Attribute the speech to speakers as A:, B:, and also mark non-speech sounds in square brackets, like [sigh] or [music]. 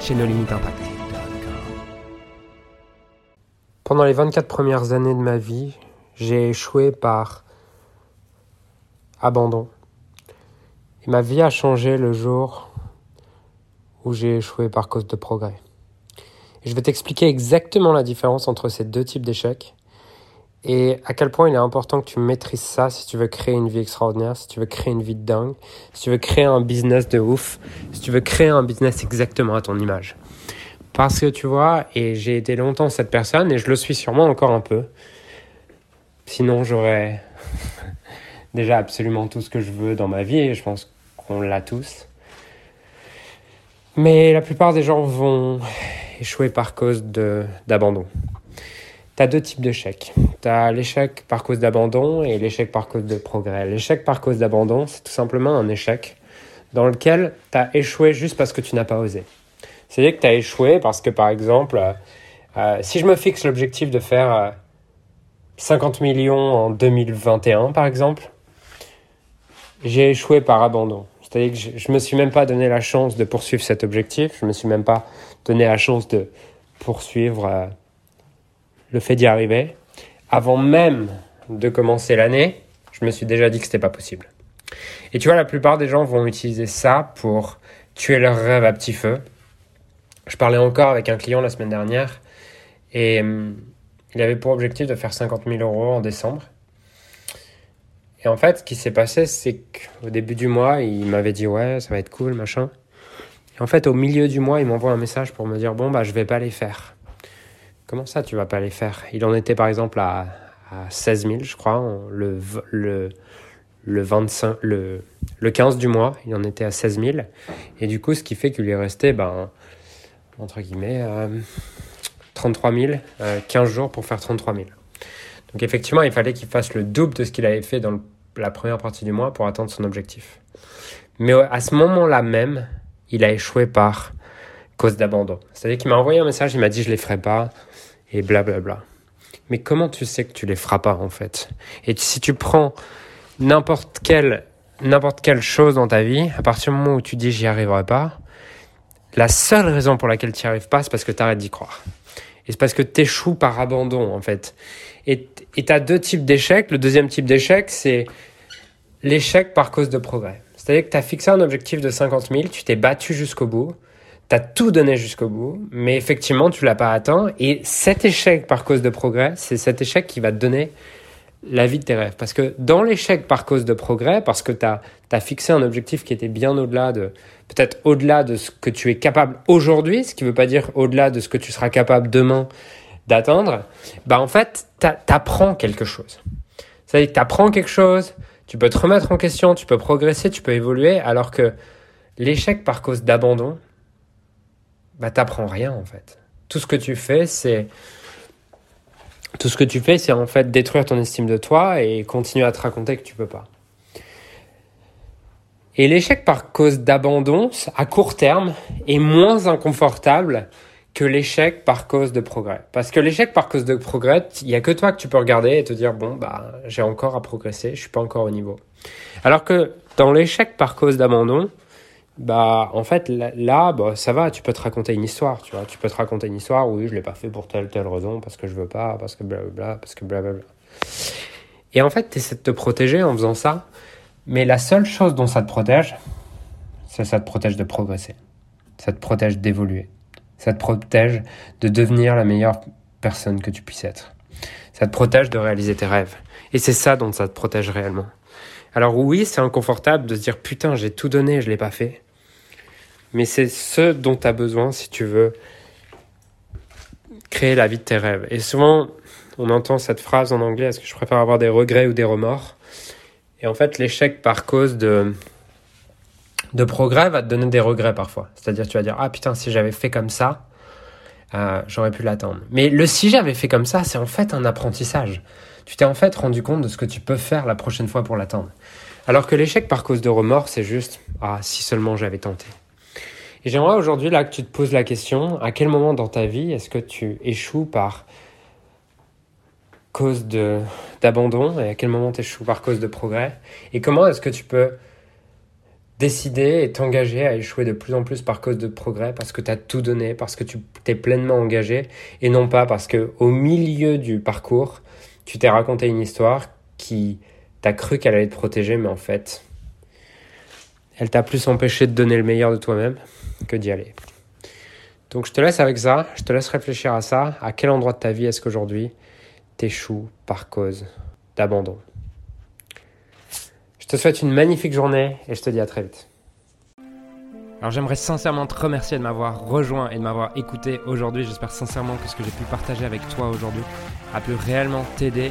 A: chez nos limites impact. Pendant les 24 premières années de ma vie, j'ai échoué par abandon. Et ma vie a changé le jour où j'ai échoué par cause de progrès. Et je vais t'expliquer exactement la différence entre ces deux types d'échecs et à quel point il est important que tu maîtrises ça si tu veux créer une vie extraordinaire, si tu veux créer une vie de dingue, si tu veux créer un business de ouf, si tu veux créer un business exactement à ton image. Parce que tu vois, et j'ai été longtemps cette personne, et je le suis sûrement encore un peu. Sinon, j'aurais [laughs] déjà absolument tout ce que je veux dans ma vie, et je pense qu'on l'a tous. Mais la plupart des gens vont échouer par cause d'abandon. Tu as deux types d'échecs. Tu as l'échec par cause d'abandon et l'échec par cause de progrès. L'échec par cause d'abandon, c'est tout simplement un échec dans lequel tu as échoué juste parce que tu n'as pas osé. C'est-à-dire que tu as échoué parce que, par exemple, euh, euh, si je me fixe l'objectif de faire 50 euh, millions en 2021, par exemple, j'ai échoué par abandon. C'est-à-dire que je ne me suis même pas donné la chance de poursuivre cet objectif, je ne me suis même pas donné la chance de poursuivre le fait d'y arriver, avant même de commencer l'année, je me suis déjà dit que c'était pas possible. Et tu vois, la plupart des gens vont utiliser ça pour tuer leur rêve à petit feu. Je parlais encore avec un client la semaine dernière et hum, il avait pour objectif de faire 50 000 euros en décembre. Et en fait, ce qui s'est passé, c'est qu'au début du mois, il m'avait dit ouais, ça va être cool, machin. Et en fait, au milieu du mois, il m'envoie un message pour me dire bon bah je vais pas les faire. Comment ça, tu vas pas les faire? Il en était par exemple à, à 16 000, je crois, le, le, le, 25, le, le 15 du mois, il en était à 16 000. Et du coup, ce qui fait qu'il lui est resté, ben, entre guillemets, 33 000, 15 jours pour faire 33 000. Donc effectivement, il fallait qu'il fasse le double de ce qu'il avait fait dans la première partie du mois pour atteindre son objectif. Mais à ce moment-là même, il a échoué par cause d'abandon. C'est-à-dire qu'il m'a envoyé un message, il m'a dit je les ferai pas et blablabla. Bla bla. Mais comment tu sais que tu les feras pas en fait? Et si tu prends n'importe quelle n'importe quelle chose dans ta vie, à partir du moment où tu dis j'y arriverai pas, la seule raison pour laquelle tu n'y arrives pas, c'est parce que tu arrêtes d'y croire. Et c'est parce que tu échoues par abandon en fait. Et tu as deux types d'échecs. Le deuxième type d'échec, c'est l'échec par cause de progrès. C'est-à-dire que tu as fixé un objectif de 50 000, tu t'es battu jusqu'au bout, tu as tout donné jusqu'au bout, mais effectivement, tu l'as pas atteint. Et cet échec par cause de progrès, c'est cet échec qui va te donner la vie de tes rêves. Parce que dans l'échec par cause de progrès, parce que tu as, fixé un objectif qui était bien au-delà de, peut-être au-delà de ce que tu es capable aujourd'hui, ce qui ne veut pas dire au-delà de ce que tu seras capable demain d'atteindre, bah en fait, tu apprends quelque chose. C'est-à-dire que tu apprends quelque chose, tu peux te remettre en question, tu peux progresser, tu peux évoluer, alors que l'échec par cause d'abandon, bah t'apprends rien en fait. Tout ce que tu fais, c'est tout ce que tu fais, c'est en fait détruire ton estime de toi et continuer à te raconter que tu peux pas. Et l'échec par cause d'abandon, à court terme, est moins inconfortable que l'échec par cause de progrès. Parce que l'échec par cause de progrès, il y a que toi que tu peux regarder et te dire bon bah j'ai encore à progresser, je suis pas encore au niveau. Alors que dans l'échec par cause d'abandon, bah en fait là, bah, ça va tu peux te raconter une histoire tu vois. Tu peux te raconter une histoire oui je l'ai pas fait pour telle telle raison parce que je veux pas parce que blablabla parce que blablabla et en fait tu essaies de te protéger en faisant ça mais la seule chose dont ça te protège c'est ça te protège de progresser. Ça te protège d'évoluer. Ça te protège de devenir la meilleure personne que tu puisses être. Ça te protège de réaliser tes rêves. Et c'est ça dont ça te protège réellement. Alors oui c'est inconfortable de se dire putain j'ai tout donné je l'ai pas fait mais c'est ce dont tu as besoin si tu veux créer la vie de tes rêves. Et souvent, on entend cette phrase en anglais, est-ce que je préfère avoir des regrets ou des remords? Et en fait, l'échec par cause de, de progrès va te donner des regrets parfois. C'est-à-dire, tu vas dire, ah putain, si j'avais fait comme ça, euh, j'aurais pu l'attendre. Mais le si j'avais fait comme ça, c'est en fait un apprentissage. Tu t'es en fait rendu compte de ce que tu peux faire la prochaine fois pour l'attendre. Alors que l'échec par cause de remords, c'est juste ah si seulement j'avais tenté. J'aimerais aujourd'hui là que tu te poses la question à quel moment dans ta vie est-ce que tu échoues par cause d'abandon et à quel moment tu échoues par cause de progrès? Et comment est-ce que tu peux décider et t'engager à échouer de plus en plus par cause de progrès parce que tu as tout donné, parce que tu t'es pleinement engagé et non pas parce que au milieu du parcours, tu t'es raconté une histoire qui t'a cru qu'elle allait te protéger mais en fait, elle t'a plus empêché de donner le meilleur de toi-même que d'y aller. Donc je te laisse avec ça, je te laisse réfléchir à ça, à quel endroit de ta vie est-ce qu'aujourd'hui t'échoues par cause d'abandon? Je te souhaite une magnifique journée et je te dis à très vite. Alors j'aimerais sincèrement te remercier de m'avoir rejoint et de m'avoir écouté aujourd'hui. J'espère sincèrement que ce que j'ai pu partager avec toi aujourd'hui a pu réellement t'aider